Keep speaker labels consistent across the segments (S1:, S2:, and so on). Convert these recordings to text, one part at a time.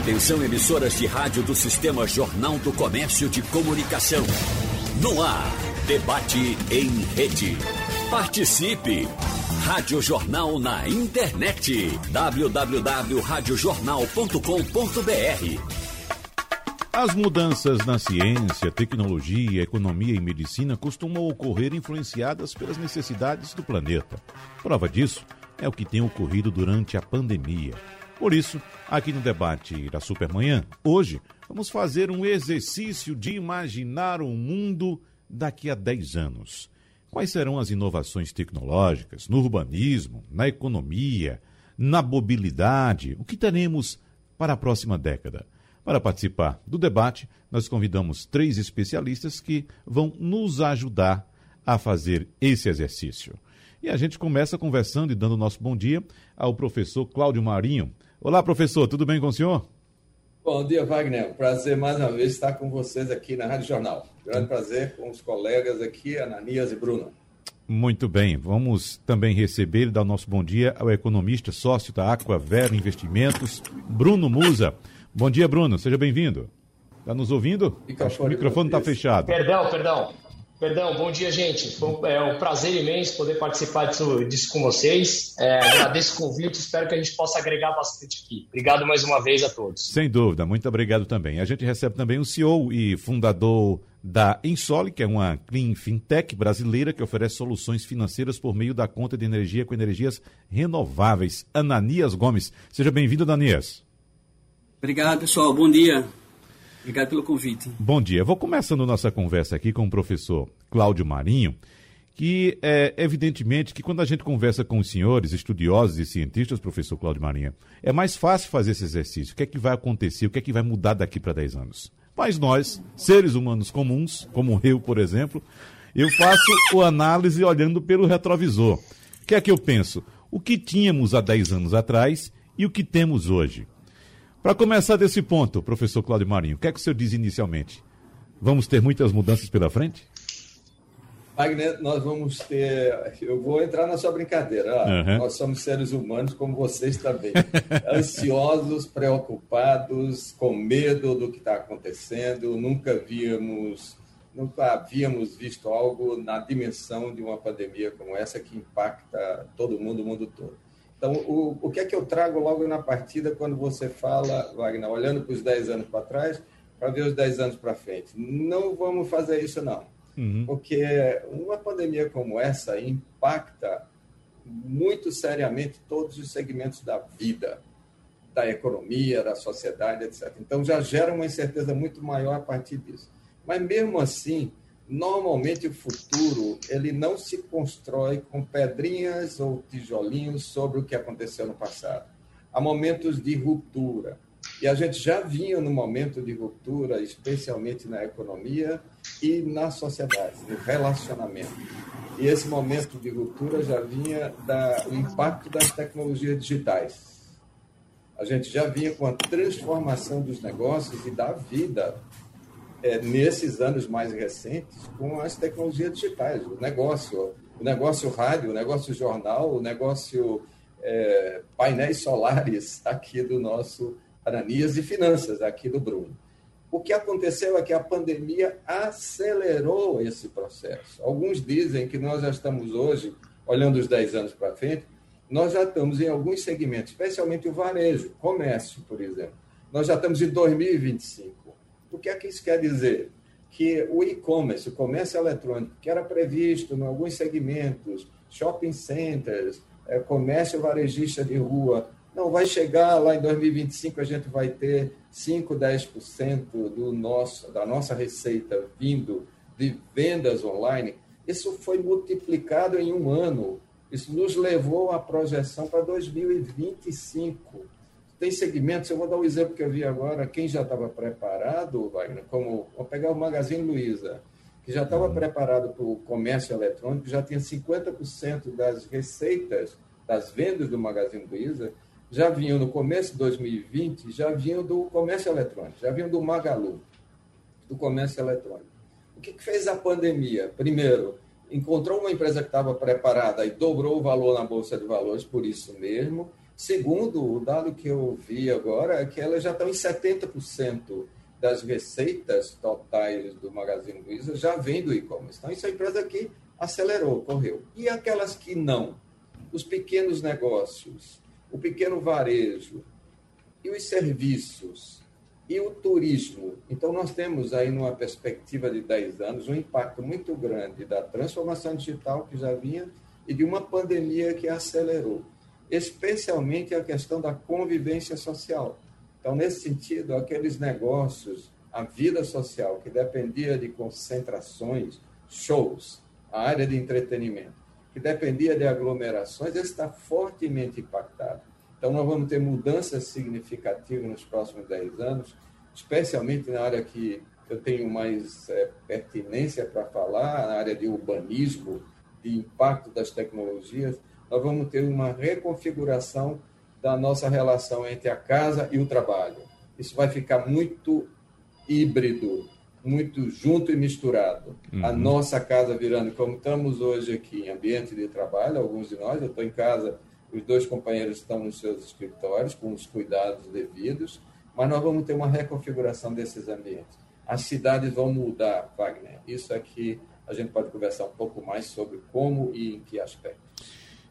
S1: Atenção emissoras de rádio do Sistema Jornal do Comércio de Comunicação. No ar, debate em rede. Participe! Rádio Jornal na internet. www.radiojornal.com.br
S2: as mudanças na ciência, tecnologia, economia e medicina costumam ocorrer influenciadas pelas necessidades do planeta. Prova disso é o que tem ocorrido durante a pandemia. Por isso, aqui no debate da Supermanhã, hoje vamos fazer um exercício de imaginar um mundo daqui a 10 anos. Quais serão as inovações tecnológicas no urbanismo, na economia, na mobilidade? O que teremos para a próxima década? Para participar do debate, nós convidamos três especialistas que vão nos ajudar a fazer esse exercício. E a gente começa conversando e dando nosso bom dia ao professor Cláudio Marinho. Olá, professor, tudo bem com o senhor?
S3: Bom dia, Wagner. Prazer mais uma vez estar com vocês aqui na Rádio Jornal. Grande prazer com os colegas aqui, Ananias e Bruno.
S2: Muito bem, vamos também receber e dar o nosso bom dia ao economista sócio da Aquavero Investimentos, Bruno Musa. Bom dia, Bruno. Seja bem-vindo. Está nos ouvindo?
S4: o microfone está fechado. Perdão, perdão. Perdão, bom dia, gente. Foi é um prazer imenso poder participar disso, disso com vocês. É, agradeço o convite, espero que a gente possa agregar bastante aqui. Obrigado mais uma vez a todos.
S2: Sem dúvida, muito obrigado também. A gente recebe também o CEO e fundador da Insole, que é uma clean fintech brasileira que oferece soluções financeiras por meio da conta de energia com energias renováveis. Ananias Gomes. Seja bem-vindo, Ananias.
S5: Obrigado, pessoal. Bom dia. Obrigado pelo convite.
S2: Bom dia. Vou começando nossa conversa aqui com o professor Cláudio Marinho, que é evidentemente que quando a gente conversa com os senhores, estudiosos e cientistas, professor Cláudio Marinho, é mais fácil fazer esse exercício. O que é que vai acontecer? O que é que vai mudar daqui para 10 anos? Mas nós, seres humanos comuns, como eu, por exemplo, eu faço o análise olhando pelo retrovisor. O que é que eu penso? O que tínhamos há 10 anos atrás e o que temos hoje? Para começar desse ponto, professor Cláudio Marinho, o que é que o senhor diz inicialmente? Vamos ter muitas mudanças pela frente?
S3: Wagner, nós vamos ter. Eu vou entrar na sua brincadeira. Uhum. Nós somos seres humanos, como vocês também. Ansiosos, preocupados, com medo do que está acontecendo. Nunca víamos, nunca havíamos visto algo na dimensão de uma pandemia como essa que impacta todo mundo, o mundo todo. Então, o, o que é que eu trago logo na partida quando você fala, Wagner, olhando para os 10 anos para trás, para ver os 10 anos para frente? Não vamos fazer isso, não. Uhum. Porque uma pandemia como essa impacta muito seriamente todos os segmentos da vida, da economia, da sociedade, etc. Então, já gera uma incerteza muito maior a partir disso. Mas, mesmo assim, Normalmente o futuro ele não se constrói com pedrinhas ou tijolinhos sobre o que aconteceu no passado. Há momentos de ruptura. E a gente já vinha no momento de ruptura, especialmente na economia e na sociedade, no relacionamento. E esse momento de ruptura já vinha do impacto das tecnologias digitais. A gente já vinha com a transformação dos negócios e da vida é, nesses anos mais recentes com as tecnologias digitais, o negócio, o negócio rádio, o negócio jornal, o negócio é, painéis solares aqui do nosso Ananias e finanças aqui do Bruno. O que aconteceu é que a pandemia acelerou esse processo. Alguns dizem que nós já estamos hoje, olhando os 10 anos para frente, nós já estamos em alguns segmentos, especialmente o varejo, comércio, por exemplo. Nós já estamos em 2025 o que é que isso quer dizer? Que o e-commerce, o comércio eletrônico, que era previsto em alguns segmentos, shopping centers, é, comércio varejista de rua, não vai chegar lá em 2025 a gente vai ter 5, 10% do nosso, da nossa receita vindo de vendas online. Isso foi multiplicado em um ano. Isso nos levou à projeção para 2025 tem segmentos, eu vou dar um exemplo que eu vi agora, quem já estava preparado, Wagner, como, vou pegar o Magazine Luiza, que já estava uhum. preparado para o comércio eletrônico, já tinha 50% das receitas, das vendas do Magazine Luiza, já vinham no começo de 2020, já vinham do comércio eletrônico, já vinham do Magalu, do comércio eletrônico. O que, que fez a pandemia? Primeiro, encontrou uma empresa que estava preparada e dobrou o valor na Bolsa de Valores por isso mesmo, Segundo, o dado que eu vi agora é que elas já estão em 70% das receitas totais do Magazine Luiza já vem do e-commerce. Então, isso é a empresa que acelerou, correu. E aquelas que não? Os pequenos negócios, o pequeno varejo e os serviços e o turismo. Então, nós temos aí, numa perspectiva de 10 anos, um impacto muito grande da transformação digital que já vinha e de uma pandemia que acelerou especialmente a questão da convivência social. Então, nesse sentido, aqueles negócios, a vida social que dependia de concentrações, shows, a área de entretenimento, que dependia de aglomerações, está fortemente impactado. Então, nós vamos ter mudanças significativas nos próximos 10 anos, especialmente na área que eu tenho mais é, pertinência para falar, na área de urbanismo, de impacto das tecnologias, nós vamos ter uma reconfiguração da nossa relação entre a casa e o trabalho. Isso vai ficar muito híbrido, muito junto e misturado. Uhum. A nossa casa virando, como estamos hoje aqui, em ambiente de trabalho, alguns de nós, eu estou em casa, os dois companheiros estão nos seus escritórios, com os cuidados devidos, mas nós vamos ter uma reconfiguração desses ambientes. As cidades vão mudar, Wagner. Isso aqui a gente pode conversar um pouco mais sobre como e em que aspectos.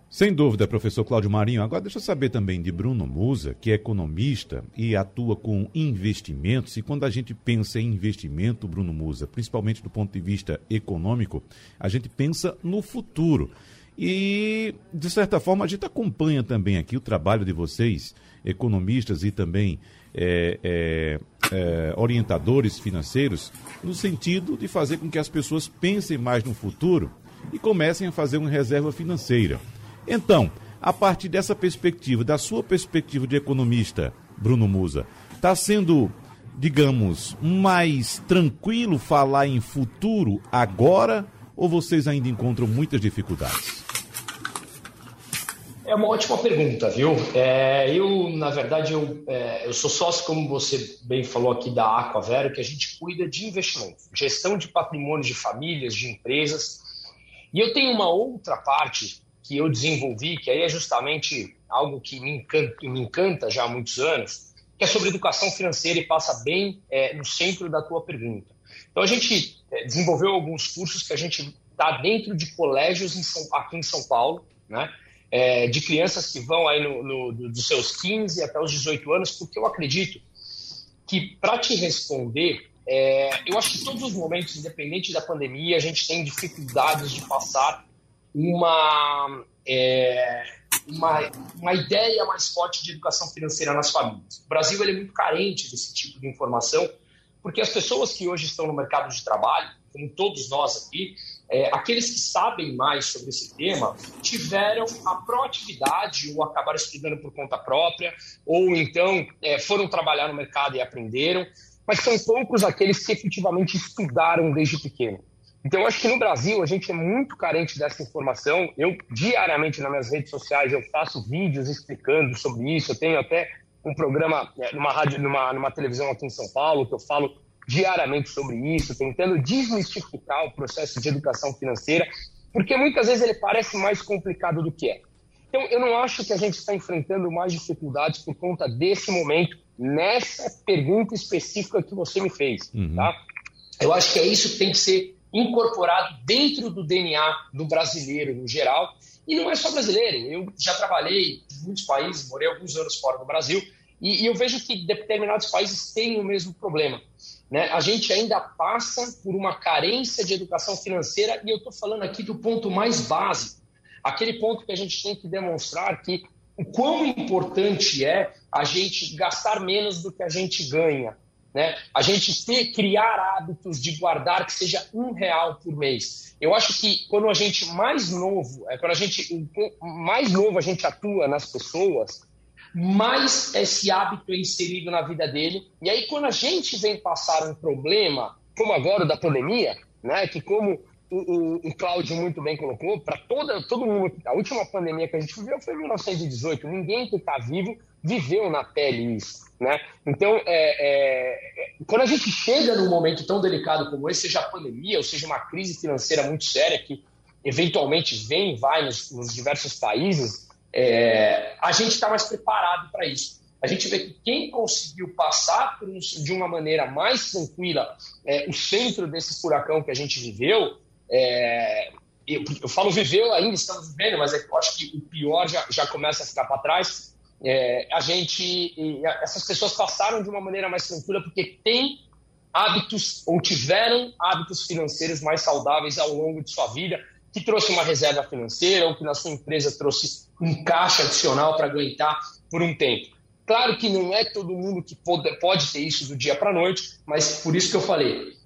S2: Sem dúvida, professor Cláudio Marinho. Agora, deixa eu saber também de Bruno Musa, que é economista e atua com investimentos. E quando a gente pensa em investimento, Bruno Musa, principalmente do ponto de vista econômico, a gente pensa no futuro. E, de certa forma, a gente acompanha também aqui o trabalho de vocês, economistas e também é, é, é, orientadores financeiros, no sentido de fazer com que as pessoas pensem mais no futuro e comecem a fazer uma reserva financeira. Então, a partir dessa perspectiva, da sua perspectiva de economista, Bruno Musa, está sendo, digamos, mais tranquilo falar em futuro agora ou vocês ainda encontram muitas dificuldades?
S4: É uma ótima pergunta, viu? É, eu, na verdade, eu, é, eu sou sócio, como você bem falou aqui, da Aquavero, que a gente cuida de investimento, gestão de patrimônio de famílias, de empresas. E eu tenho uma outra parte que eu desenvolvi, que aí é justamente algo que me encanta, me encanta já há muitos anos, que é sobre educação financeira e passa bem é, no centro da tua pergunta. Então, a gente é, desenvolveu alguns cursos que a gente está dentro de colégios em São, aqui em São Paulo, né? É, de crianças que vão aí no, no, dos seus 15 até os 18 anos, porque eu acredito que, para te responder, é, eu acho que todos os momentos, independente da pandemia, a gente tem dificuldades de passar uma, é, uma, uma ideia mais forte de educação financeira nas famílias. O Brasil ele é muito carente desse tipo de informação, porque as pessoas que hoje estão no mercado de trabalho, como todos nós aqui, é, aqueles que sabem mais sobre esse tema tiveram a proatividade ou acabaram estudando por conta própria, ou então é, foram trabalhar no mercado e aprenderam, mas são poucos aqueles que efetivamente estudaram desde pequeno. Então, eu acho que no Brasil a gente é muito carente dessa informação. Eu, diariamente, nas minhas redes sociais, eu faço vídeos explicando sobre isso. Eu tenho até um programa é, numa, rádio, numa, numa televisão aqui em São Paulo que eu falo diariamente sobre isso, tentando desmistificar o processo de educação financeira, porque muitas vezes ele parece mais complicado do que é. Então, eu não acho que a gente está enfrentando mais dificuldades por conta desse momento, nessa pergunta específica que você me fez, uhum. tá? Eu acho que é isso que tem que ser incorporado dentro do DNA do brasileiro no geral. E não é só brasileiro. Eu já trabalhei em muitos países, morei alguns anos fora do Brasil, e, e eu vejo que determinados países têm o mesmo problema. Né? A gente ainda passa por uma carência de educação financeira, e eu estou falando aqui do ponto mais básico, aquele ponto que a gente tem que demonstrar que o quão importante é a gente gastar menos do que a gente ganha, né? A gente ter, criar hábitos de guardar que seja um real por mês. Eu acho que quando a gente mais novo, é, quando a gente mais novo a gente atua nas pessoas, mais esse hábito é inserido na vida dele. E aí quando a gente vem passar um problema, como agora o da pandemia, né? Que como o, o, Cláudio muito bem colocou, para todo mundo, a última pandemia que a gente viveu foi em 1918. Ninguém que está vivo viveu na pele isso. Né? Então, é, é, quando a gente chega num momento tão delicado como esse, seja a pandemia, ou seja uma crise financeira muito séria que eventualmente vem e vai nos, nos diversos países, é, a gente está mais preparado para isso. A gente vê que quem conseguiu passar por de uma maneira mais tranquila é, o centro desse furacão que a gente viveu, é, eu, eu, falo viveu ainda, estamos vivendo, mas é eu acho que o pior já, já começa a ficar para trás. É, a gente, essas pessoas passaram de uma maneira mais tranquila porque tem hábitos ou tiveram hábitos financeiros mais saudáveis ao longo de sua vida, que trouxe uma reserva financeira ou que na sua empresa trouxe um caixa adicional para aguentar por um tempo. Claro que não é todo mundo que pode, pode ter isso do dia para a noite, mas por isso que eu falei,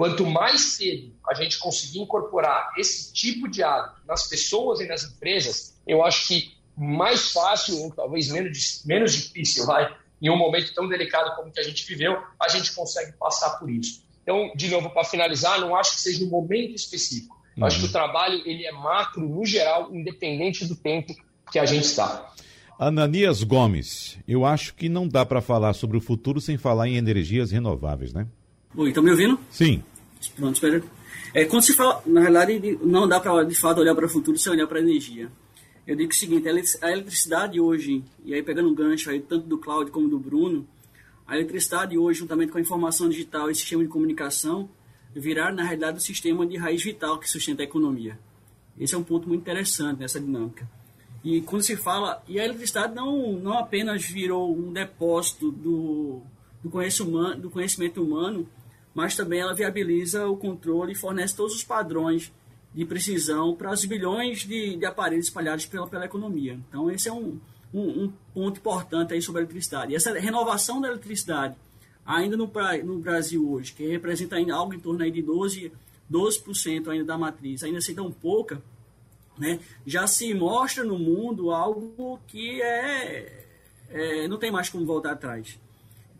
S4: quanto mais cedo a gente conseguir incorporar esse tipo de hábito nas pessoas e nas empresas, eu acho que mais fácil, ou talvez menos, menos difícil, vai, em um momento tão delicado como que a gente viveu, a gente consegue passar por isso. Então, de novo, para finalizar, não acho que seja um momento específico. Uhum. Acho que o trabalho ele é macro, no geral, independente do tempo que a gente está.
S2: Ananias Gomes, eu acho que não dá para falar sobre o futuro sem falar em energias renováveis, né?
S5: Oi, estão me ouvindo?
S2: Sim.
S5: Pronto, espera. É, quando se fala, na realidade, não dá para de fato olhar para o futuro sem olhar para a energia. Eu digo o seguinte, a eletricidade hoje, e aí pegando um gancho aí tanto do Cláudio como do Bruno, a eletricidade hoje, juntamente com a informação digital e sistema de comunicação, virar na realidade o sistema de raiz vital que sustenta a economia. Esse é um ponto muito interessante nessa dinâmica. E quando se fala, e a eletricidade não, não apenas virou um depósito do, do, conhecimento do conhecimento humano, mas também ela viabiliza o controle e fornece todos os padrões de precisão para os bilhões de, de aparelhos espalhados pela, pela economia. Então, esse é um, um, um, ponto importante aí sobre a eletricidade. E essa renovação da eletricidade, ainda no, no Brasil hoje, que representa ainda algo em torno aí de 12%, 12% ainda da matriz, ainda assim tão pouca, né, já se mostra no mundo algo que é, é não tem mais como voltar atrás.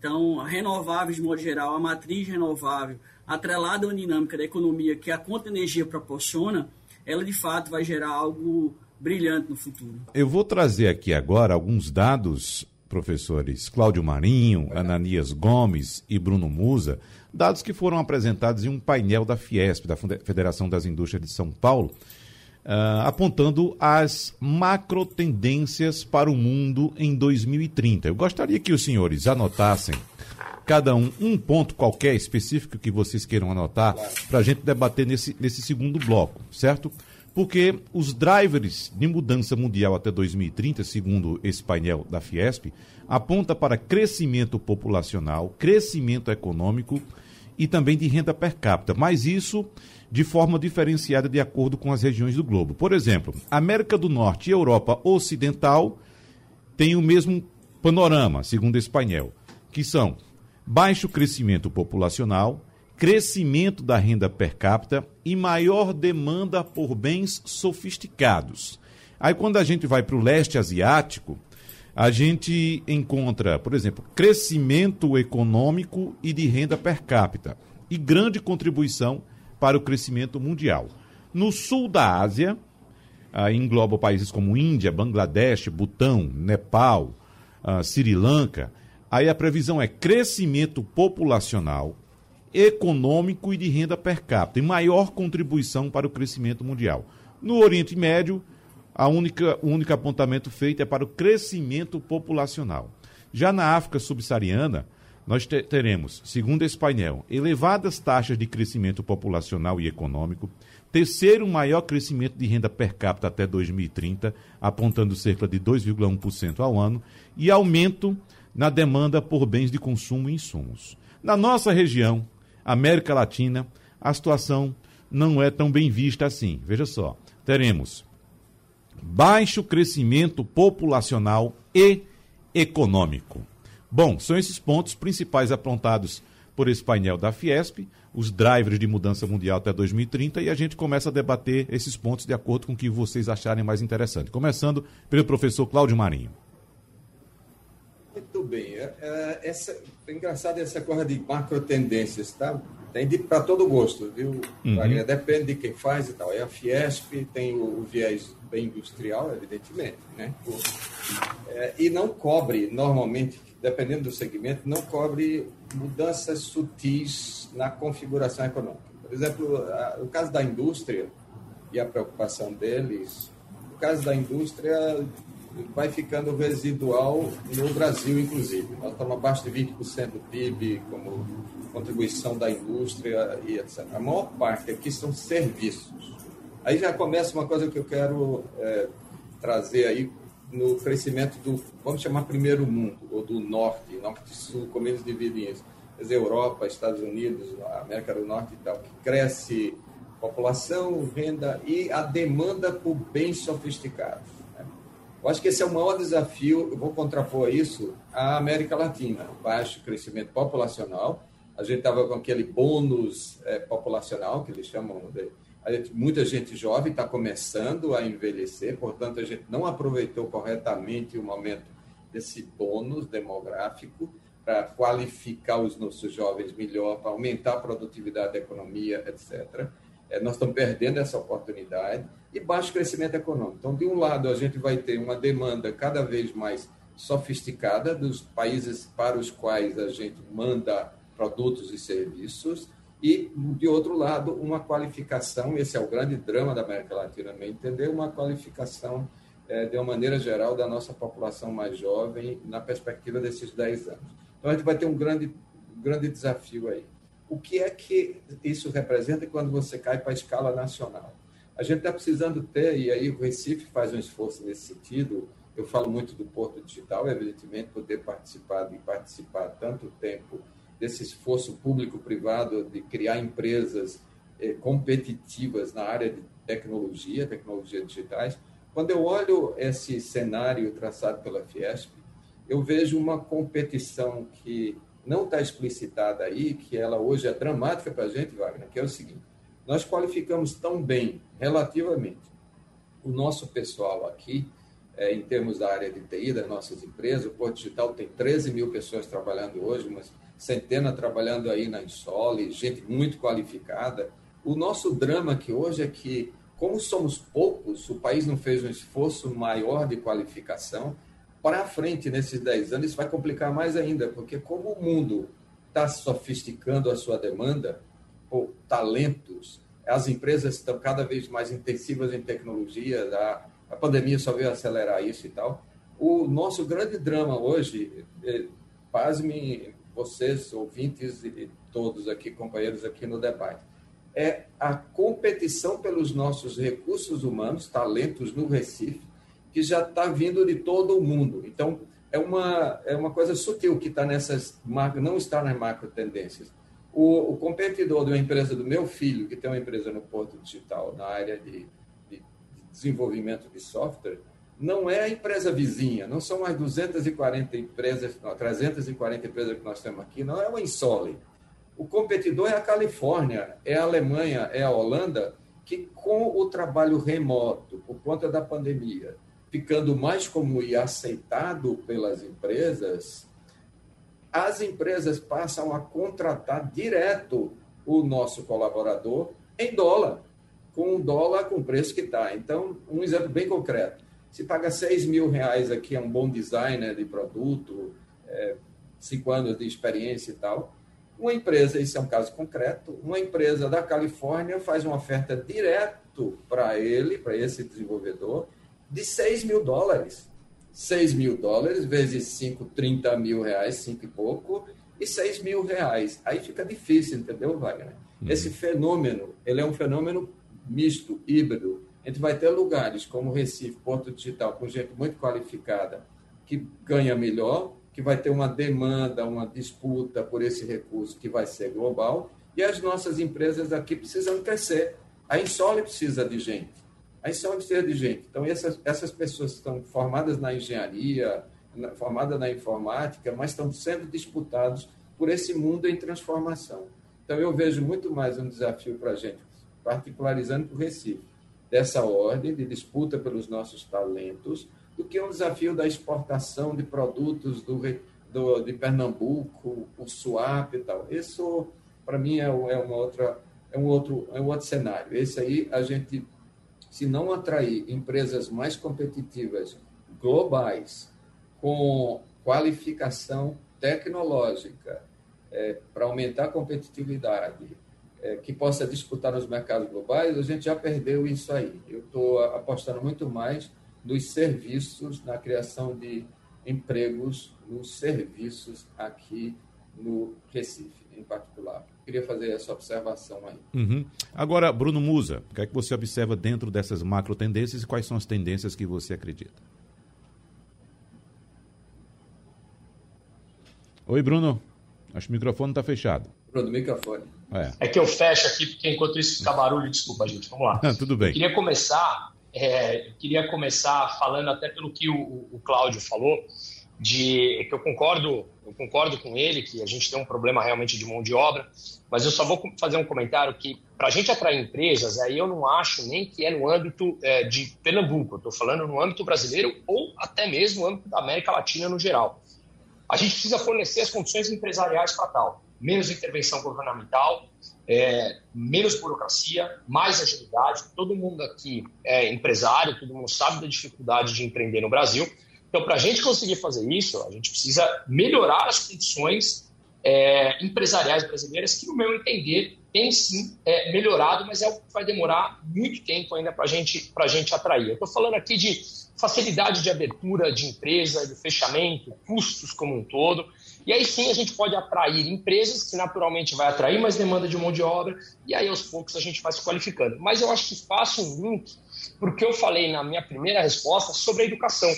S5: Então, renováveis de modo geral, a matriz renovável, atrelada à dinâmica da economia que a conta de energia proporciona, ela de fato vai gerar algo brilhante no futuro.
S2: Eu vou trazer aqui agora alguns dados, professores Cláudio Marinho, Ananias Gomes e Bruno Musa, dados que foram apresentados em um painel da Fiesp, da Federação das Indústrias de São Paulo, uh, apontando as macro tendências para o mundo em 2030. Eu gostaria que os senhores anotassem cada um um ponto qualquer específico que vocês queiram anotar para a gente debater nesse, nesse segundo bloco, certo? Porque os drivers de mudança mundial até 2030, segundo esse painel da Fiesp, aponta para crescimento populacional, crescimento econômico e também de renda per capita. Mas isso de forma diferenciada de acordo com as regiões do globo. Por exemplo, América do Norte e Europa Ocidental têm o mesmo panorama, segundo esse painel, que são baixo crescimento populacional, crescimento da renda per capita e maior demanda por bens sofisticados. Aí, quando a gente vai para o leste asiático, a gente encontra, por exemplo, crescimento econômico e de renda per capita e grande contribuição para o crescimento mundial. No sul da Ásia, ah, engloba países como Índia, Bangladesh, Butão, Nepal, ah, Sri Lanka. Aí a previsão é crescimento populacional, econômico e de renda per capita, e maior contribuição para o crescimento mundial. No Oriente Médio, a única, o único apontamento feito é para o crescimento populacional. Já na África subsaariana, nós teremos, segundo esse painel, elevadas taxas de crescimento populacional e econômico, terceiro maior crescimento de renda per capita até 2030, apontando cerca de 2,1% ao ano, e aumento na demanda por bens de consumo e insumos. Na nossa região, América Latina, a situação não é tão bem vista assim. Veja só, teremos baixo crescimento populacional e econômico. Bom, são esses pontos principais apontados por esse painel da Fiesp, os drivers de mudança mundial até 2030, e a gente começa a debater esses pontos de acordo com o que vocês acharem mais interessante. Começando pelo professor Cláudio Marinho.
S3: Muito bem. É, é essa, é engraçado essa coisa de macro tendências, tá? Tem para todo gosto, viu? Uhum. Depende de quem faz e tal. É a Fiesp, tem o, o viés bem industrial, evidentemente, né? O, é, e não cobre, normalmente, dependendo do segmento, não cobre mudanças sutis na configuração econômica. Por exemplo, a, o caso da indústria e a preocupação deles, o caso da indústria vai ficando residual no Brasil, inclusive. Nós estamos abaixo de 20% do PIB como contribuição da indústria e etc. A maior parte aqui são serviços. Aí já começa uma coisa que eu quero é, trazer aí no crescimento do, vamos chamar primeiro mundo, ou do norte, norte e sul, como eles dividem isso. Quer Europa, Estados Unidos, América do Norte e tal, que cresce população, renda e a demanda por bens sofisticados. Eu acho que esse é o maior desafio, eu vou contrapor isso, à América Latina, baixo crescimento populacional, a gente estava com aquele bônus é, populacional, que eles chamam de Gente, muita gente jovem está começando a envelhecer, portanto, a gente não aproveitou corretamente o momento desse bônus demográfico para qualificar os nossos jovens melhor, para aumentar a produtividade da economia, etc. É, nós estamos perdendo essa oportunidade e baixo crescimento econômico. Então, de um lado, a gente vai ter uma demanda cada vez mais sofisticada dos países para os quais a gente manda produtos e serviços, e, de outro lado, uma qualificação, esse é o grande drama da América Latina, me entender, uma qualificação, é, de uma maneira geral, da nossa população mais jovem na perspectiva desses 10 anos. Então, a gente vai ter um grande, grande desafio aí. O que é que isso representa quando você cai para a escala nacional? A gente está precisando ter, e aí o Recife faz um esforço nesse sentido, eu falo muito do Porto Digital, evidentemente, poder participar e participar tanto tempo desse esforço público-privado de criar empresas eh, competitivas na área de tecnologia, tecnologias digitais. Quando eu olho esse cenário traçado pela Fiesp, eu vejo uma competição que não está explicitada aí, que ela hoje é dramática para a gente, Wagner, que é o seguinte: nós qualificamos tão bem, relativamente, o nosso pessoal aqui, é, em termos da área de TI, das nossas empresas. O Porto Digital tem 13 mil pessoas trabalhando hoje, mas centena trabalhando aí na Insole, gente muito qualificada. O nosso drama aqui hoje é que, como somos poucos, o país não fez um esforço maior de qualificação. Para frente, nesses 10 anos, isso vai complicar mais ainda, porque como o mundo está sofisticando a sua demanda por talentos, as empresas estão cada vez mais intensivas em tecnologia, a, a pandemia só veio acelerar isso e tal. O nosso grande drama hoje, é, pasme, vocês, ouvintes e todos aqui, companheiros aqui no debate, é a competição pelos nossos recursos humanos, talentos no Recife, que já está vindo de todo o mundo. Então, é uma, é uma coisa sutil que está nessas, não está nas macro tendências. O, o, competidor de uma empresa do meu filho, que tem uma empresa no Porto Digital, na área de, de, de desenvolvimento de software, não é a empresa vizinha, não são mais 240 empresas, não, 340 empresas que nós temos aqui, não é o Insole. O competidor é a Califórnia, é a Alemanha, é a Holanda, que com o trabalho remoto, por conta da pandemia, ficando mais comum e aceitado pelas empresas, as empresas passam a contratar direto o nosso colaborador em dólar, com o dólar com o preço que está. Então, um exemplo bem concreto se paga 6 mil reais aqui, é um bom designer de produto, é, cinco anos de experiência e tal. Uma empresa, isso é um caso concreto, uma empresa da Califórnia faz uma oferta direto para ele, para esse desenvolvedor, de 6 mil dólares. 6 mil dólares vezes 5, 30 mil reais, 5 e pouco, e 6 mil reais. Aí fica difícil, entendeu, Wagner? Uhum. Esse fenômeno, ele é um fenômeno misto, híbrido. A gente vai ter lugares como Recife, Porto Digital, com gente muito qualificada, que ganha melhor, que vai ter uma demanda, uma disputa por esse recurso que vai ser global, e as nossas empresas aqui precisam crescer. A Insole precisa de gente. A Insole precisa de gente. Então, essas, essas pessoas estão formadas na engenharia, na, formadas na informática, mas estão sendo disputados por esse mundo em transformação. Então, eu vejo muito mais um desafio para a gente, particularizando para o Recife dessa ordem de disputa pelos nossos talentos do que um desafio da exportação de produtos do, do de Pernambuco, o SUAP e tal. Isso, para mim, é, é, uma outra, é, um outro, é um outro cenário. Esse aí, a gente, se não atrair empresas mais competitivas, globais, com qualificação tecnológica, é, para aumentar a competitividade, é, que possa disputar nos mercados globais, a gente já perdeu isso aí. Eu estou apostando muito mais dos serviços, na criação de empregos nos serviços aqui no Recife, em particular. Queria fazer essa observação aí.
S2: Uhum. Agora, Bruno Musa, o que é que você observa dentro dessas macro tendências e quais são as tendências que você acredita? Oi, Bruno. Acho que o microfone está fechado.
S3: Bruno, microfone.
S4: É. é. que eu fecho aqui, porque enquanto isso fica barulho, desculpa, gente. Vamos lá.
S2: Tudo bem.
S4: Eu queria começar, é, queria começar falando até pelo que o, o Cláudio falou, de que eu concordo, eu concordo com ele que a gente tem um problema realmente de mão de obra, mas eu só vou fazer um comentário que para a gente atrair empresas, aí eu não acho nem que é no âmbito é, de Pernambuco, estou falando no âmbito brasileiro ou até mesmo no âmbito da América Latina no geral. A gente precisa fornecer as condições empresariais para tal, menos intervenção governamental, é, menos burocracia, mais agilidade. Todo mundo aqui é empresário, todo mundo sabe da dificuldade de empreender no Brasil. Então, para a gente conseguir fazer isso, a gente precisa melhorar as condições é, empresariais brasileiras, que, no meu entender, tem sim é, melhorado, mas é o que vai demorar muito tempo ainda para gente, a gente atrair. Eu estou falando aqui de facilidade de abertura de empresa, de fechamento, custos como um todo. E aí sim a gente pode atrair empresas, que naturalmente vai atrair mais demanda de mão de obra, e aí aos poucos a gente vai se qualificando. Mas eu acho que faço um link porque eu falei na minha primeira resposta sobre a educação.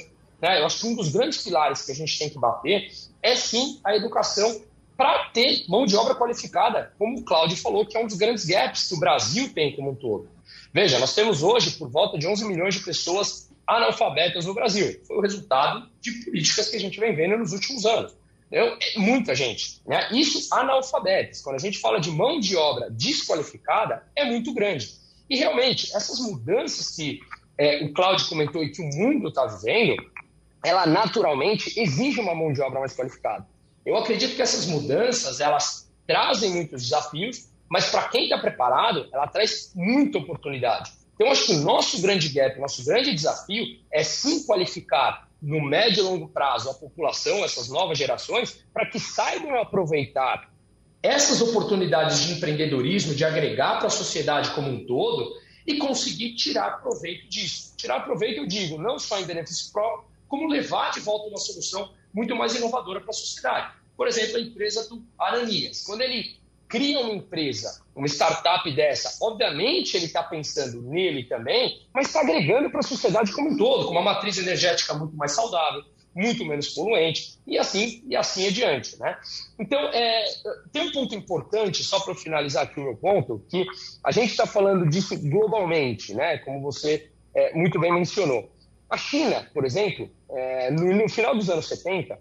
S4: Né? Eu acho que um dos grandes pilares que a gente tem que bater é sim a educação para ter mão de obra qualificada, como o Cláudio falou, que é um dos grandes gaps que o Brasil tem como um todo. Veja, nós temos hoje por volta de 11 milhões de pessoas analfabetas no Brasil. Foi o resultado de políticas que a gente vem vendo nos últimos anos. Eu, é muita gente. Né? Isso analfabetas. Quando a gente fala de mão de obra desqualificada, é muito grande. E realmente, essas mudanças que é, o Cláudio comentou e que o mundo está vivendo, ela naturalmente exige uma mão de obra mais qualificada. Eu acredito que essas mudanças elas trazem muitos desafios, mas para quem está preparado, ela traz muita oportunidade. Então, acho que o nosso grande gap, nosso grande desafio é sim qualificar no médio e longo prazo a população, essas novas gerações, para que saibam aproveitar essas oportunidades de empreendedorismo, de agregar para a sociedade como um todo e conseguir tirar proveito disso. Tirar proveito, eu digo, não só em benefício próprio, como levar de volta uma solução muito mais inovadora para a sociedade. Por exemplo, a empresa do Aranias. Quando ele cria uma empresa, uma startup dessa, obviamente ele está pensando nele também, mas está agregando para a sociedade como um todo, com uma matriz energética muito mais saudável, muito menos poluente, e assim, e assim adiante. Né? Então, é, tem um ponto importante, só para finalizar aqui o meu ponto, que a gente está falando disso globalmente, né? como você é, muito bem mencionou. A China, por exemplo, é, no, no, final dos anos 70,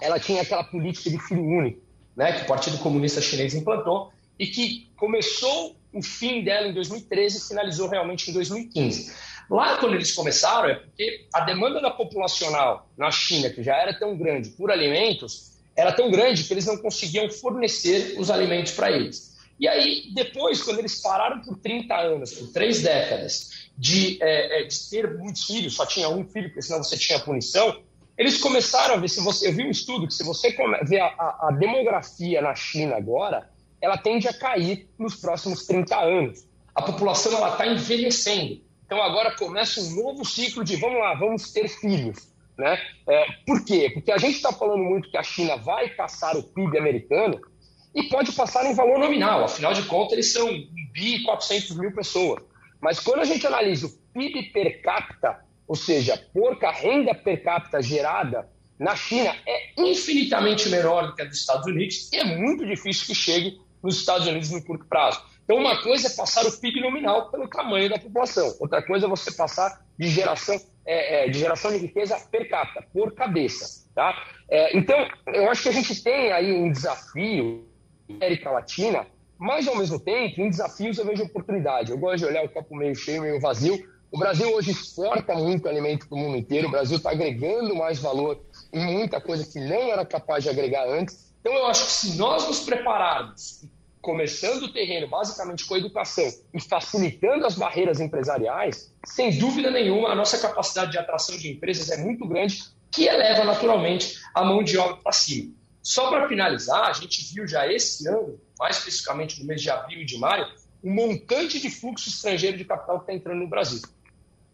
S4: ela tinha aquela política de filho único, né, que o Partido Comunista Chinês implantou e que começou o fim dela em 2013 e finalizou realmente em 2015. Lá, quando eles começaram, é porque a demanda da populacional na China, que já era tão grande por alimentos, era tão grande que eles não conseguiam fornecer os alimentos para eles. E aí, depois, quando eles pararam por 30 anos, por três décadas, de, é, é, de ter muitos filhos, só tinha um filho, porque senão você tinha punição, eles começaram a ver, se você, eu vi um estudo que se você ver a, a, a demografia na China agora, ela tende a cair nos próximos 30 anos. A população está envelhecendo. Então agora começa um novo ciclo de vamos lá, vamos ter filhos. Né? É, por quê? Porque a gente está falando muito que a China vai caçar o PIB americano e pode passar em valor nominal. Afinal de contas, eles são 1 bi 400 mil pessoas. Mas quando a gente analisa o PIB per capita, ou seja, porca renda per capita gerada na China, é infinitamente menor do que a dos Estados Unidos e é muito difícil que chegue nos Estados Unidos no curto prazo. Então, uma coisa é passar o PIB nominal pelo tamanho da população, outra coisa é você passar de geração, é, é, de, geração de riqueza per capita, por cabeça. Tá? É, então, eu acho que a gente tem aí um desafio na América Latina mas, ao mesmo tempo, em desafios eu vejo oportunidade. Eu gosto de olhar o copo meio cheio, meio vazio. O Brasil hoje exporta muito alimento para o mundo inteiro. O Brasil está agregando mais valor em muita coisa que não era capaz de agregar antes. Então, eu acho que se nós nos prepararmos, começando o terreno basicamente com a educação e facilitando as barreiras empresariais, sem dúvida nenhuma, a nossa capacidade de atração de empresas é muito grande, que eleva naturalmente a mão de obra para cima. Só para finalizar, a gente viu já esse ano, mais especificamente no mês de abril e de maio, um montante de fluxo estrangeiro de capital que está entrando no Brasil.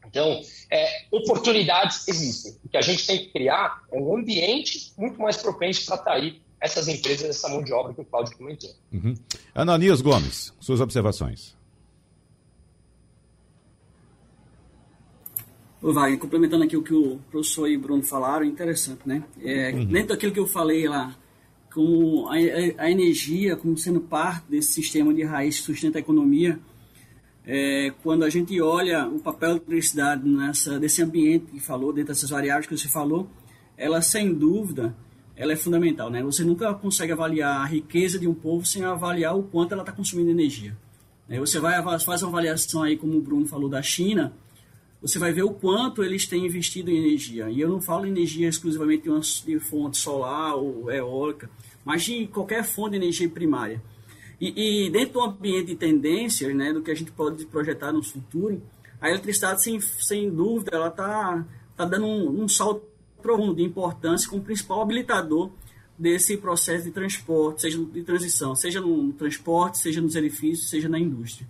S4: Então, é, oportunidades existem. O que a gente tem que criar é um ambiente muito mais propenso para atrair essas empresas, essa mão de obra que o Cláudio comentou.
S2: Uhum. Ananias Gomes, suas observações.
S5: Ô, Wagner, complementando aqui o que o professor e o Bruno falaram, interessante, né? É, uhum. Dentro daquilo que eu falei lá, como a, a, energia como sendo parte desse sistema de raiz que sustenta a economia, é, quando a gente olha o papel da eletricidade nessa, desse ambiente que falou, dentro dessas variáveis que você falou, ela sem dúvida ela é fundamental. Né? Você nunca consegue avaliar a riqueza de um povo sem avaliar o quanto ela está consumindo energia. Né? Você vai faz uma avaliação aí, como o Bruno falou, da China, você vai ver o quanto eles têm investido em energia. E eu não falo energia exclusivamente de, uma, de fonte solar ou eólica, mas de qualquer fonte de energia primária. E, e, dentro do ambiente de tendências, né, do que a gente pode projetar no futuro, a eletricidade, sem, sem dúvida, ela está tá dando um, um salto profundo de importância como principal habilitador desse processo de transporte, seja de transição, seja no transporte, seja nos edifícios, seja na indústria.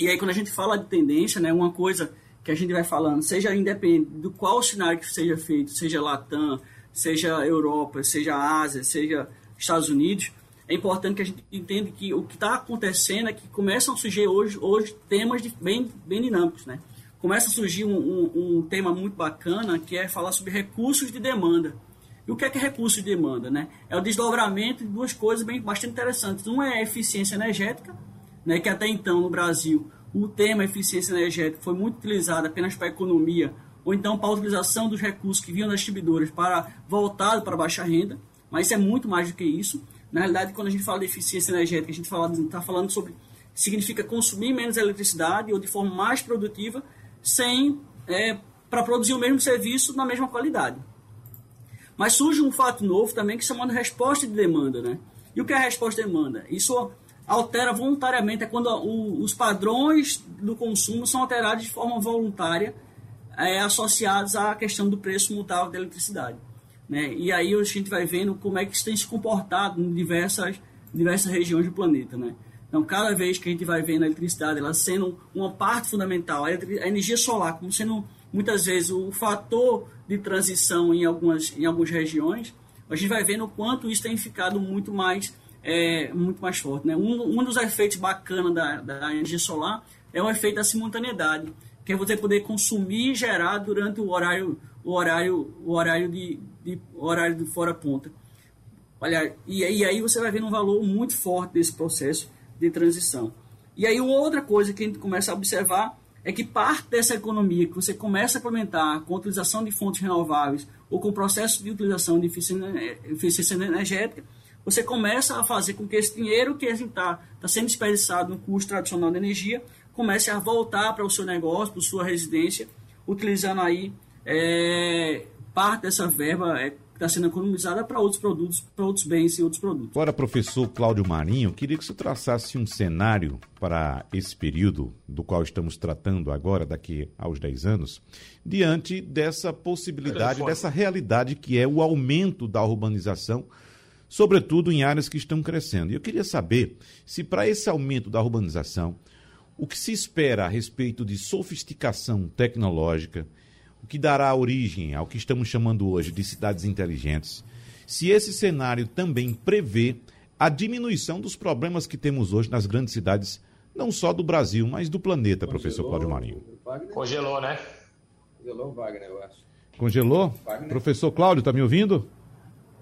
S5: E aí, quando a gente fala de tendência, né, uma coisa que a gente vai falando, seja independente do qual cenário que seja feito, seja Latam, seja Europa, seja Ásia, seja Estados Unidos, é importante que a gente entenda que o que está acontecendo é que começam a surgir hoje, hoje temas de, bem, bem dinâmicos, né? Começa a surgir um, um, um, tema muito bacana que é falar sobre recursos de demanda. E o que é que é recurso de demanda, né? É o desdobramento de duas coisas bem bastante interessantes. Uma é a eficiência energética, né, que até então no Brasil o tema eficiência energética foi muito utilizado apenas para a economia, ou então para a utilização dos recursos que vinham das distribuidoras para voltado para baixa renda, mas isso é muito mais do que isso. Na realidade, quando a gente fala de eficiência energética, a gente está falando sobre significa consumir menos eletricidade ou de forma mais produtiva, sem é, para produzir o mesmo serviço na mesma qualidade. Mas surge um fato novo também que se chama de resposta de demanda, né? E o que é a resposta de demanda? Isso altera voluntariamente, é quando o, os padrões do consumo são alterados de forma voluntária, é, associados à questão do preço mutável da eletricidade. Né? E aí a gente vai vendo como é que isso tem se comportado em diversas, diversas regiões do planeta. Né? Então, cada vez que a gente vai vendo a eletricidade, ela sendo uma parte fundamental, a energia solar como sendo muitas vezes o fator de transição em algumas, em algumas regiões, a gente vai vendo o quanto isso tem ficado muito mais é muito mais forte. Né? Um, um dos efeitos bacanas da, da energia solar é o efeito da simultaneidade, que é você poder consumir e gerar durante o horário, o horário, o horário de, de horário de fora ponta. Olha, e, e aí você vai ver um valor muito forte desse processo de transição. E aí outra coisa que a gente começa a observar é que parte dessa economia que você começa a implementar com a utilização de fontes renováveis ou com o processo de utilização de eficiência energética você começa a fazer com que esse dinheiro que está tá sendo desperdiçado no custo tradicional da energia comece a voltar para o seu negócio, para a sua residência, utilizando aí é, parte dessa verba é, que está sendo economizada para outros produtos, para outros bens e outros produtos.
S2: Agora, professor Cláudio Marinho, queria que você traçasse um cenário para esse período do qual estamos tratando agora, daqui aos 10 anos, diante dessa possibilidade, dessa realidade que é o aumento da urbanização sobretudo em áreas que estão crescendo. E eu queria saber se, para esse aumento da urbanização, o que se espera a respeito de sofisticação tecnológica, o que dará origem ao que estamos chamando hoje de cidades inteligentes, se esse cenário também prevê a diminuição dos problemas que temos hoje nas grandes cidades, não só do Brasil, mas do planeta, Congelou, professor Cláudio Marinho.
S4: Wagner? Congelou, né?
S3: Congelou o Wagner, eu acho.
S2: Congelou? Wagner. Professor Cláudio, está me ouvindo?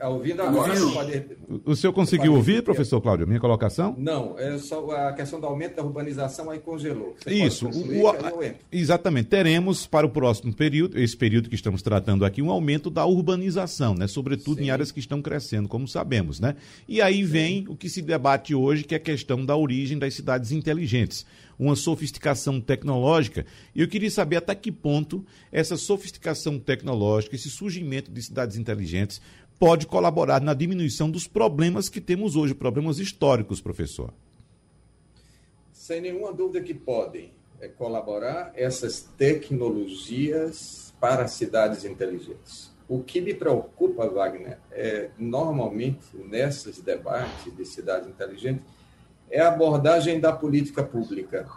S3: Está ouvindo agora?
S2: Pode... O senhor conseguiu ouvir, professor Cláudio, a minha colocação?
S3: Não, é só a questão do aumento da urbanização aí congelou.
S2: Você Isso, o, o, exatamente. Teremos para o próximo período, esse período que estamos tratando aqui, um aumento da urbanização, né? Sobretudo Sim. em áreas que estão crescendo, como sabemos, né? E aí vem Sim. o que se debate hoje, que é a questão da origem das cidades inteligentes uma sofisticação tecnológica. E eu queria saber até que ponto essa sofisticação tecnológica, esse surgimento de cidades inteligentes, pode colaborar na diminuição dos problemas que temos hoje, problemas históricos, professor?
S3: Sem nenhuma dúvida que podem é, colaborar essas tecnologias para cidades inteligentes. O que me preocupa, Wagner, é normalmente nesses debates de cidades inteligentes é a abordagem da política pública.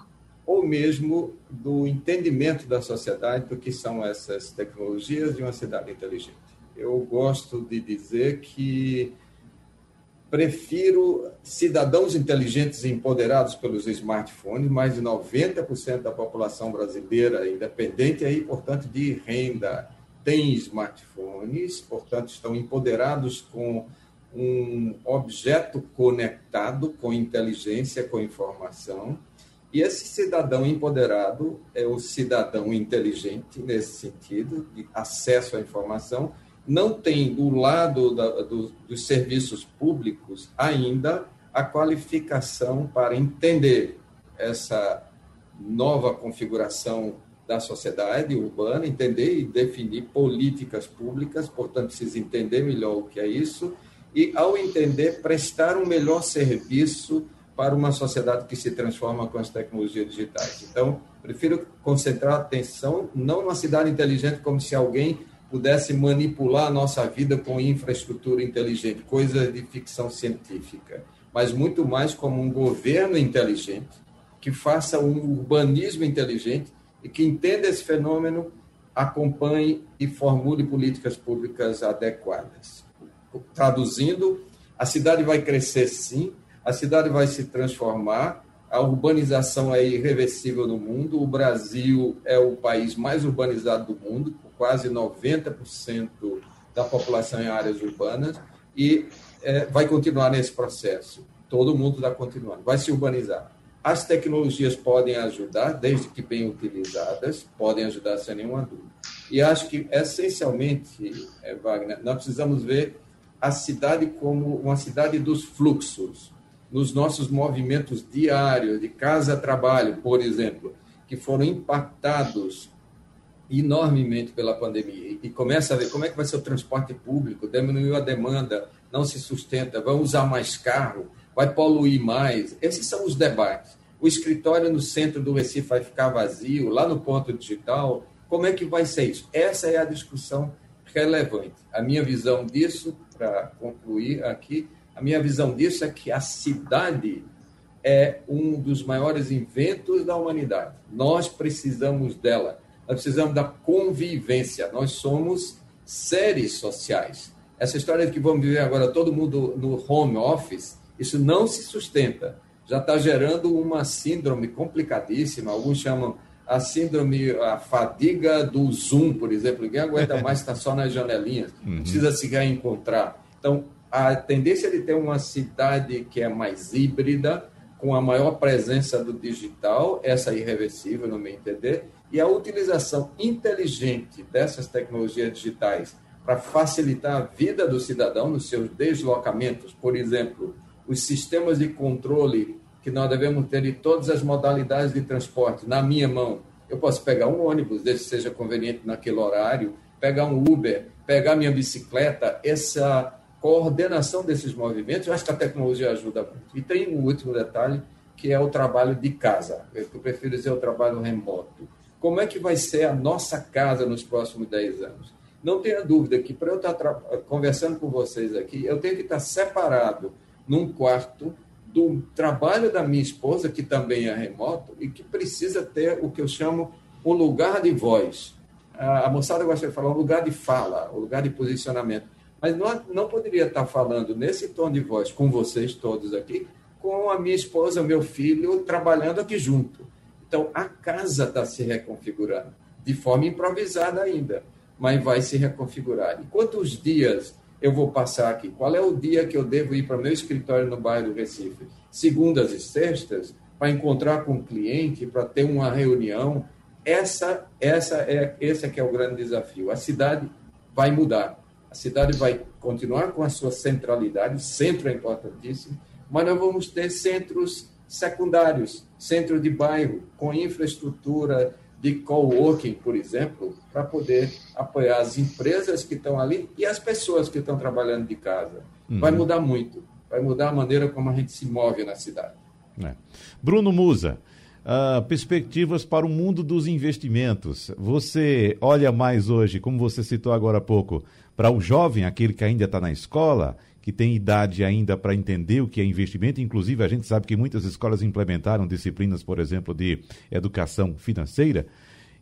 S3: ou mesmo do entendimento da sociedade do que são essas tecnologias de uma cidade inteligente. Eu gosto de dizer que prefiro cidadãos inteligentes empoderados pelos smartphones, mais de 90% da população brasileira, independente aí, portanto, de renda, tem smartphones, portanto, estão empoderados com um objeto conectado com inteligência, com informação. E esse cidadão empoderado é o cidadão inteligente, nesse sentido, de acesso à informação, não tem do lado da, do, dos serviços públicos ainda a qualificação para entender essa nova configuração da sociedade urbana, entender e definir políticas públicas, portanto, precisa entender melhor o que é isso, e, ao entender, prestar um melhor serviço para uma sociedade que se transforma com as tecnologias digitais. Então, prefiro concentrar a atenção não numa cidade inteligente como se alguém pudesse manipular a nossa vida com infraestrutura inteligente, coisa de ficção científica, mas muito mais como um governo inteligente que faça um urbanismo inteligente e que entenda esse fenômeno, acompanhe e formule políticas públicas adequadas. Traduzindo, a cidade vai crescer sim, a cidade vai se transformar, a urbanização é irreversível no mundo, o Brasil é o país mais urbanizado do mundo, quase 90% da população em áreas urbanas, e é, vai continuar nesse processo. Todo mundo está continuando, vai se urbanizar. As tecnologias podem ajudar, desde que bem utilizadas, podem ajudar sem nenhuma dúvida. E acho que, essencialmente, é, Wagner, nós precisamos ver a cidade como uma cidade dos fluxos, nos nossos movimentos diários, de casa a trabalho, por exemplo, que foram impactados enormemente pela pandemia e começa a ver como é que vai ser o transporte público, diminuiu a demanda, não se sustenta, vai usar mais carro, vai poluir mais. Esses são os debates. O escritório no centro do Recife vai ficar vazio, lá no ponto digital, como é que vai ser isso? Essa é a discussão relevante. A minha visão disso, para concluir aqui, a minha visão disso é que a cidade é um dos maiores inventos da humanidade. Nós precisamos dela nós precisamos da convivência. Nós somos seres sociais. Essa história de que vamos viver agora todo mundo no home office, isso não se sustenta. Já está gerando uma síndrome complicadíssima. Alguns chamam a síndrome, a fadiga do Zoom, por exemplo. Ninguém aguenta mais estar só nas janelinhas. Uhum. Precisa se reencontrar. Então, a tendência de ter uma cidade que é mais híbrida, com a maior presença do digital, essa é irreversível, no meu entender, e a utilização inteligente dessas tecnologias digitais para facilitar a vida do cidadão nos seus deslocamentos, por exemplo, os sistemas de controle que nós devemos ter de todas as modalidades de transporte na minha mão. Eu posso pegar um ônibus, desde que seja conveniente naquele horário, pegar um Uber, pegar minha bicicleta, essa coordenação desses movimentos, eu acho que a tecnologia ajuda muito. E tem um último detalhe, que é o trabalho de casa. Eu prefiro dizer o trabalho remoto como é que vai ser a nossa casa nos próximos 10 anos. Não tenha dúvida que para eu estar conversando com vocês aqui, eu tenho que estar separado num quarto do trabalho da minha esposa, que também é remoto, e que precisa ter o que eu chamo um lugar de voz. A moçada gosta de falar um lugar de fala, um lugar de posicionamento. Mas não, não poderia estar falando nesse tom de voz com vocês todos aqui, com a minha esposa, meu filho, trabalhando aqui junto. Então, a casa está se reconfigurando, de forma improvisada ainda, mas vai se reconfigurar. E quantos dias eu vou passar aqui? Qual é o dia que eu devo ir para o meu escritório no bairro do Recife? Segundas e sextas, para encontrar com o cliente, para ter uma reunião. Essa, essa é, esse é que é o grande desafio. A cidade vai mudar. A cidade vai continuar com a sua centralidade, centro é importantíssimo, mas nós vamos ter centros secundários, centro de bairro, com infraestrutura de coworking, por exemplo, para poder apoiar as empresas que estão ali e as pessoas que estão trabalhando de casa. Uhum. Vai mudar muito, vai mudar a maneira como a gente se move na cidade.
S2: É. Bruno Musa, uh, perspectivas para o mundo dos investimentos. Você olha mais hoje, como você citou agora há pouco, para o jovem, aquele que ainda está na escola, que tem idade ainda para entender o que é investimento. Inclusive, a gente sabe que muitas escolas implementaram disciplinas, por exemplo, de educação financeira.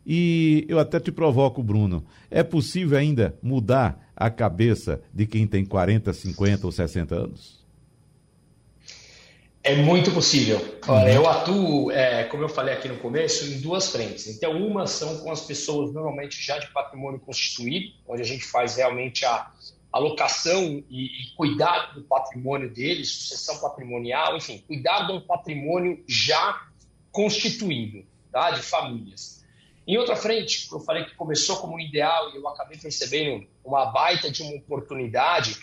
S2: E eu até te provoco, Bruno, é possível ainda mudar a cabeça de quem tem 40, 50 ou 60 anos?
S4: É muito possível. Olha, eu atuo, é, como eu falei aqui no começo, em duas frentes. Então, uma são com as pessoas normalmente já de patrimônio constituído, onde a gente faz realmente a alocação e, e cuidar do patrimônio deles, sucessão patrimonial, enfim, cuidar de um patrimônio já constituído, tá? de famílias. Em outra frente, eu falei que começou como um ideal e eu acabei percebendo uma baita de uma oportunidade,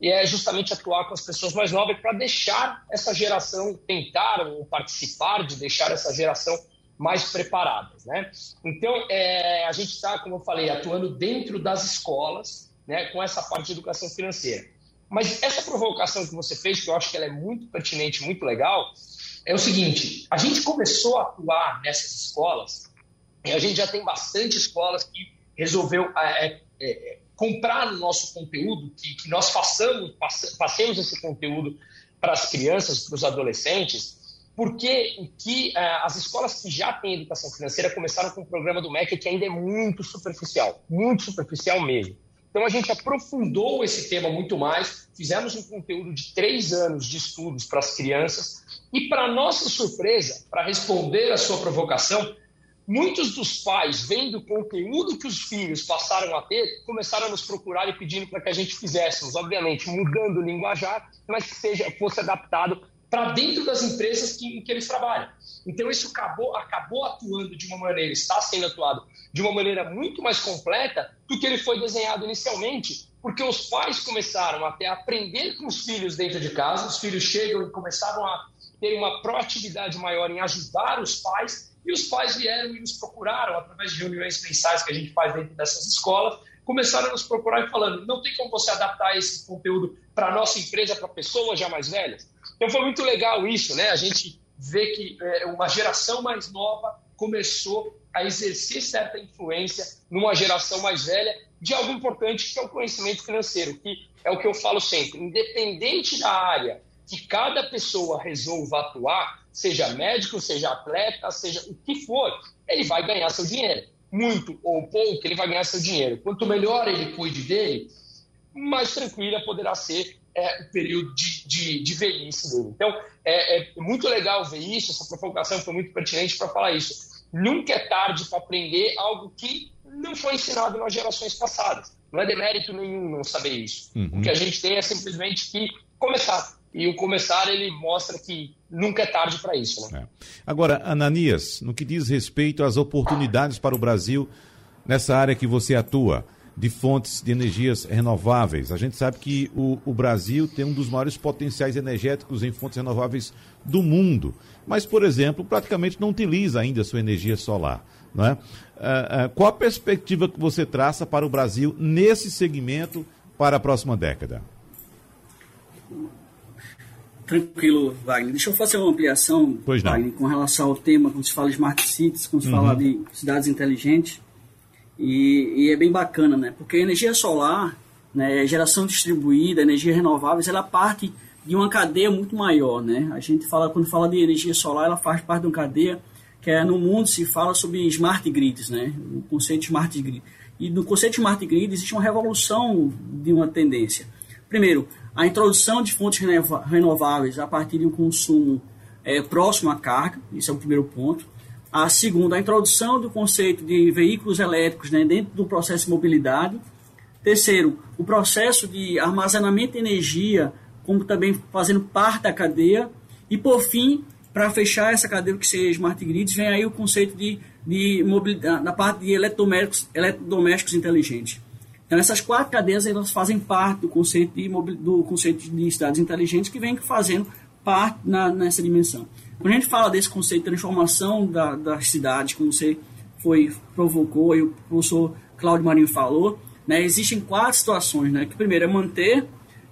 S4: e é justamente atuar com as pessoas mais novas para deixar essa geração tentar ou participar de deixar essa geração mais preparada. Né? Então, é, a gente está, como eu falei, atuando dentro das escolas né, com essa parte de educação financeira. Mas essa provocação que você fez, que eu acho que ela é muito pertinente, muito legal, é o seguinte: a gente começou a atuar nessas escolas e a gente já tem bastante escolas que resolveu é, é, é comprar o nosso conteúdo, que, que nós façamos, passemos esse conteúdo para as crianças, para os adolescentes, porque que é, as escolas que já têm educação financeira começaram com o programa do MEC que ainda é muito superficial, muito superficial mesmo. Então a gente aprofundou esse tema muito mais, fizemos um conteúdo de três anos de estudos para as crianças e, para nossa surpresa, para responder à sua provocação, Muitos dos pais, vendo o conteúdo que os filhos passaram a ter, começaram a nos procurar e pedindo para que a gente fizéssemos, obviamente, mudando o linguajar, mas que seja, fosse adaptado para dentro das empresas que, em que eles trabalham. Então, isso acabou, acabou atuando de uma maneira, está sendo atuado de uma maneira muito mais completa do que ele foi desenhado inicialmente, porque os pais começaram até a aprender com os filhos dentro de casa, os filhos chegam e começaram a ter uma proatividade maior em ajudar os pais e os pais vieram e nos procuraram, através de reuniões mensais que a gente faz dentro dessas escolas, começaram a nos procurar e falando: não tem como você adaptar esse conteúdo para a nossa empresa, para pessoas já mais velhas? Então foi muito legal isso, né? A gente vê que é, uma geração mais nova começou a exercer certa influência numa geração mais velha de algo importante que é o conhecimento financeiro, que é o que eu falo sempre, independente da área que cada pessoa resolva atuar, seja médico, seja atleta, seja o que for, ele vai ganhar seu dinheiro. Muito ou pouco, ele vai ganhar seu dinheiro. Quanto melhor ele cuide dele, mais tranquila poderá ser é, o período de, de, de, velhice dele. Então, é, é muito legal ver isso, essa provocação foi muito pertinente para falar isso. Nunca é tarde para aprender algo que não foi ensinado nas gerações passadas. Não é demérito nenhum não saber isso. Uhum. O que a gente tem é simplesmente que começar e o começar ele mostra que nunca é tarde para isso. Né?
S2: É. Agora, Ananias, no que diz respeito às oportunidades para o Brasil nessa área que você atua, de fontes de energias renováveis, a gente sabe que o, o Brasil tem um dos maiores potenciais energéticos em fontes renováveis do mundo, mas, por exemplo, praticamente não utiliza ainda a sua energia solar. Não é? Uh, uh, qual a perspectiva que você traça para o Brasil nesse segmento para a próxima década?
S5: Tranquilo, Wagner. Deixa eu fazer uma ampliação, Wagner, com relação ao tema, quando se fala de smart cities, quando se uhum. fala de cidades inteligentes. E, e, é bem bacana, né? Porque a energia solar, né, geração distribuída, energia renováveis, ela parte de uma cadeia muito maior, né? A gente fala, quando fala de energia solar, ela faz parte de uma cadeia que é, no mundo se fala sobre smart grids, né? O conceito de smart grid. E no conceito de smart grid existe uma revolução de uma tendência. Primeiro, a introdução de fontes renováveis a partir de um consumo é, próximo à carga, isso é o primeiro ponto. A segunda, a introdução do conceito de veículos elétricos né, dentro do processo de mobilidade. Terceiro, o processo de armazenamento de energia, como também fazendo parte da cadeia. E, por fim, para fechar essa cadeia que seja smart grids, vem aí o conceito de, de mobilidade, na parte de eletrodomésticos, eletrodomésticos inteligentes. Então, essas quatro cadeias elas fazem parte do conceito de, do conceito de cidades inteligentes que vem fazendo parte na, nessa dimensão. Quando a gente fala desse conceito de transformação da, das cidades, como você foi, provocou e o professor Cláudio Marinho falou, né, existem quatro situações. Né, que primeiro é manter,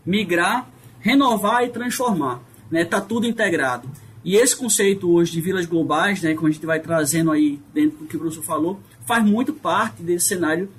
S5: migrar, renovar e transformar. Está né, tá tudo integrado. E esse conceito hoje de vilas globais, né, como a gente vai trazendo aí dentro do que o professor falou, faz muito parte desse cenário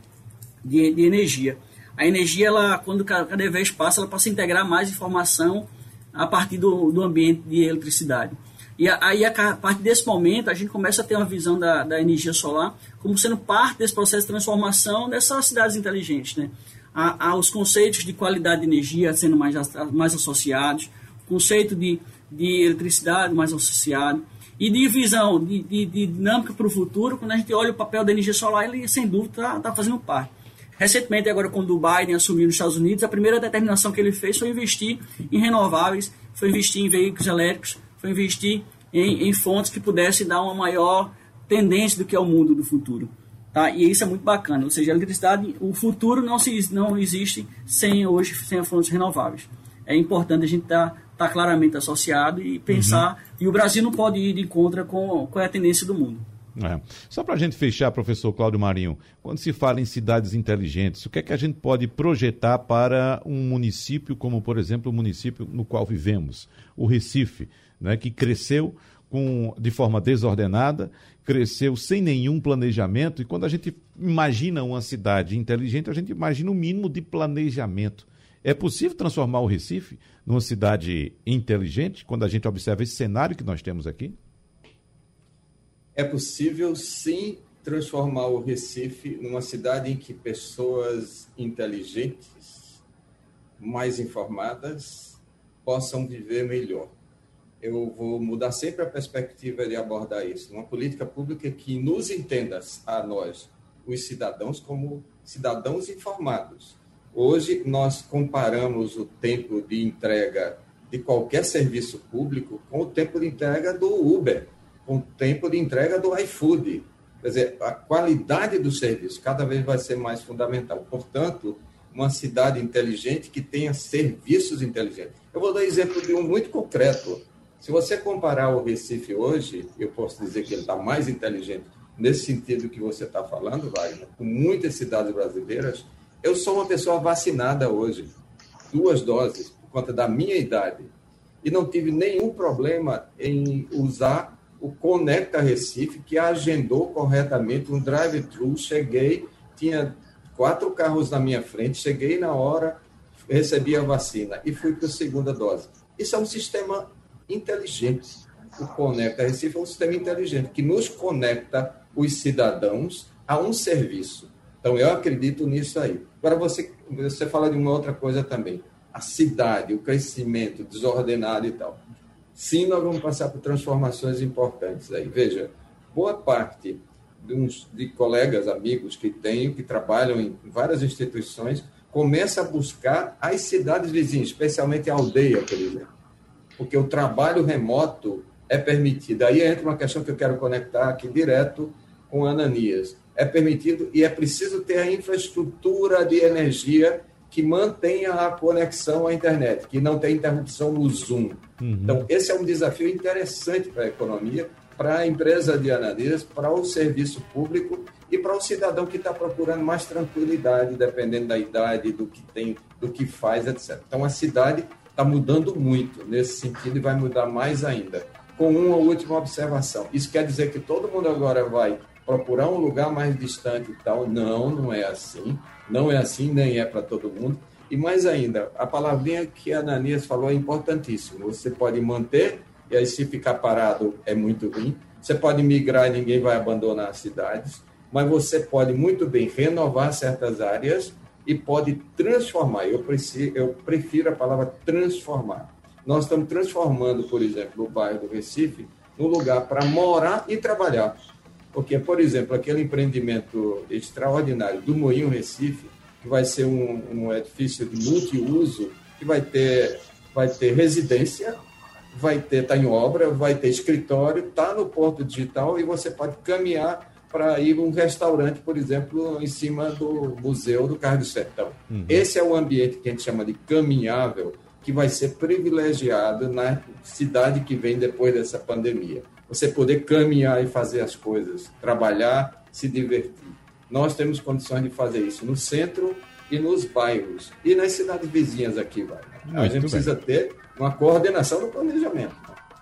S5: de, de energia. a energia, ela, quando cada vez passa, ela passa a integrar mais informação a partir do, do ambiente de eletricidade. E aí, a partir desse momento, a gente começa a ter uma visão da, da energia solar como sendo parte desse processo de transformação dessas cidades inteligentes. Né? Há, há os conceitos de qualidade de energia sendo mais, mais associados, conceito de, de eletricidade mais associado, e de visão, de, de, de dinâmica para o futuro, quando a gente olha o papel da energia solar, ele sem dúvida está tá fazendo parte. Recentemente, agora, quando o Biden assumiu nos Estados Unidos, a primeira determinação que ele fez foi investir em renováveis, foi investir em veículos elétricos, foi investir em, em fontes que pudessem dar uma maior tendência do que é o mundo do futuro. Tá? E isso é muito bacana. Ou seja, a eletricidade, o futuro não, se, não existe sem hoje sem fontes renováveis. É importante a gente estar tá, tá claramente associado e pensar. Uhum. E o Brasil não pode ir de contra com, com a tendência do mundo.
S2: É. Só para a gente fechar, professor Cláudio Marinho, quando se fala em cidades inteligentes, o que é que a gente pode projetar para um município como, por exemplo, o município no qual vivemos, o Recife, né, que cresceu com, de forma desordenada, cresceu sem nenhum planejamento, e quando a gente imagina uma cidade inteligente, a gente imagina o um mínimo de planejamento. É possível transformar o Recife numa cidade inteligente, quando a gente observa esse cenário que nós temos aqui?
S3: É possível sim transformar o Recife numa cidade em que pessoas inteligentes, mais informadas, possam viver melhor. Eu vou mudar sempre a perspectiva de abordar isso. Uma política pública que nos entenda a nós, os cidadãos, como cidadãos informados. Hoje, nós comparamos o tempo de entrega de qualquer serviço público com o tempo de entrega do Uber com o tempo de entrega do iFood. Quer dizer, a qualidade do serviço cada vez vai ser mais fundamental. Portanto, uma cidade inteligente que tenha serviços inteligentes. Eu vou dar exemplo de um muito concreto. Se você comparar o Recife hoje, eu posso dizer que ele está mais inteligente nesse sentido que você está falando, Wagner, com muitas cidades brasileiras. Eu sou uma pessoa vacinada hoje, duas doses, por conta da minha idade, e não tive nenhum problema em usar o Conecta Recife, que agendou corretamente um drive-thru. Cheguei, tinha quatro carros na minha frente, cheguei na hora, recebi a vacina e fui para a segunda dose. Isso é um sistema inteligente. O Conecta Recife é um sistema inteligente que nos conecta os cidadãos a um serviço. Então, eu acredito nisso aí. Agora, você, você fala de uma outra coisa também. A cidade, o crescimento desordenado e tal sim, nós vamos passar por transformações importantes aí. Veja, boa parte de, uns, de colegas, amigos que tenho, que trabalham em várias instituições, começa a buscar as cidades vizinhas, especialmente a aldeia, por exemplo. Porque o trabalho remoto é permitido. Aí entra uma questão que eu quero conectar aqui direto com Ananias. É permitido e é preciso ter a infraestrutura de energia que mantenha a conexão à internet, que não tenha interrupção no Zoom. Uhum. Então, esse é um desafio interessante para a economia, para a empresa de Ananias, para o serviço público e para o cidadão que está procurando mais tranquilidade, dependendo da idade, do que tem, do que faz, etc. Então, a cidade está mudando muito nesse sentido e vai mudar mais ainda. Com uma última observação: isso quer dizer que todo mundo agora vai procurar um lugar mais distante e tal? Não, não é assim. Não é assim, nem é para todo mundo. E mais ainda, a palavrinha que a Ananias falou é importantíssima. Você pode manter, e aí se ficar parado é muito ruim. Você pode migrar e ninguém vai abandonar as cidades, mas você pode muito bem renovar certas áreas e pode transformar. Eu, preciso, eu prefiro a palavra transformar. Nós estamos transformando, por exemplo, o bairro do Recife num lugar para morar e trabalhar. Porque, por exemplo, aquele empreendimento extraordinário do Moinho Recife, que vai ser um, um edifício de multiuso, que vai ter, vai ter residência, vai ter, está em obra, vai ter escritório, está no Porto Digital e você pode caminhar para ir um restaurante, por exemplo, em cima do Museu do Carro do Sertão. Uhum. Esse é o ambiente que a gente chama de caminhável, que vai ser privilegiado na cidade que vem depois dessa pandemia você poder caminhar e fazer as coisas, trabalhar, se divertir. Nós temos condições de fazer isso no centro e nos bairros e nas cidades vizinhas aqui, vai. a gente precisa ter uma coordenação do planejamento.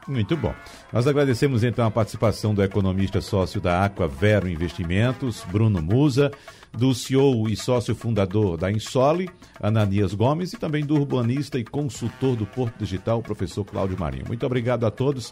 S2: Muito bom. Nós agradecemos então a participação do economista sócio da Aqua Vero Investimentos, Bruno Musa, do CEO e sócio fundador da Insole, Ananias Gomes, e também do urbanista e consultor do Porto Digital, professor Cláudio Marinho. Muito obrigado a todos.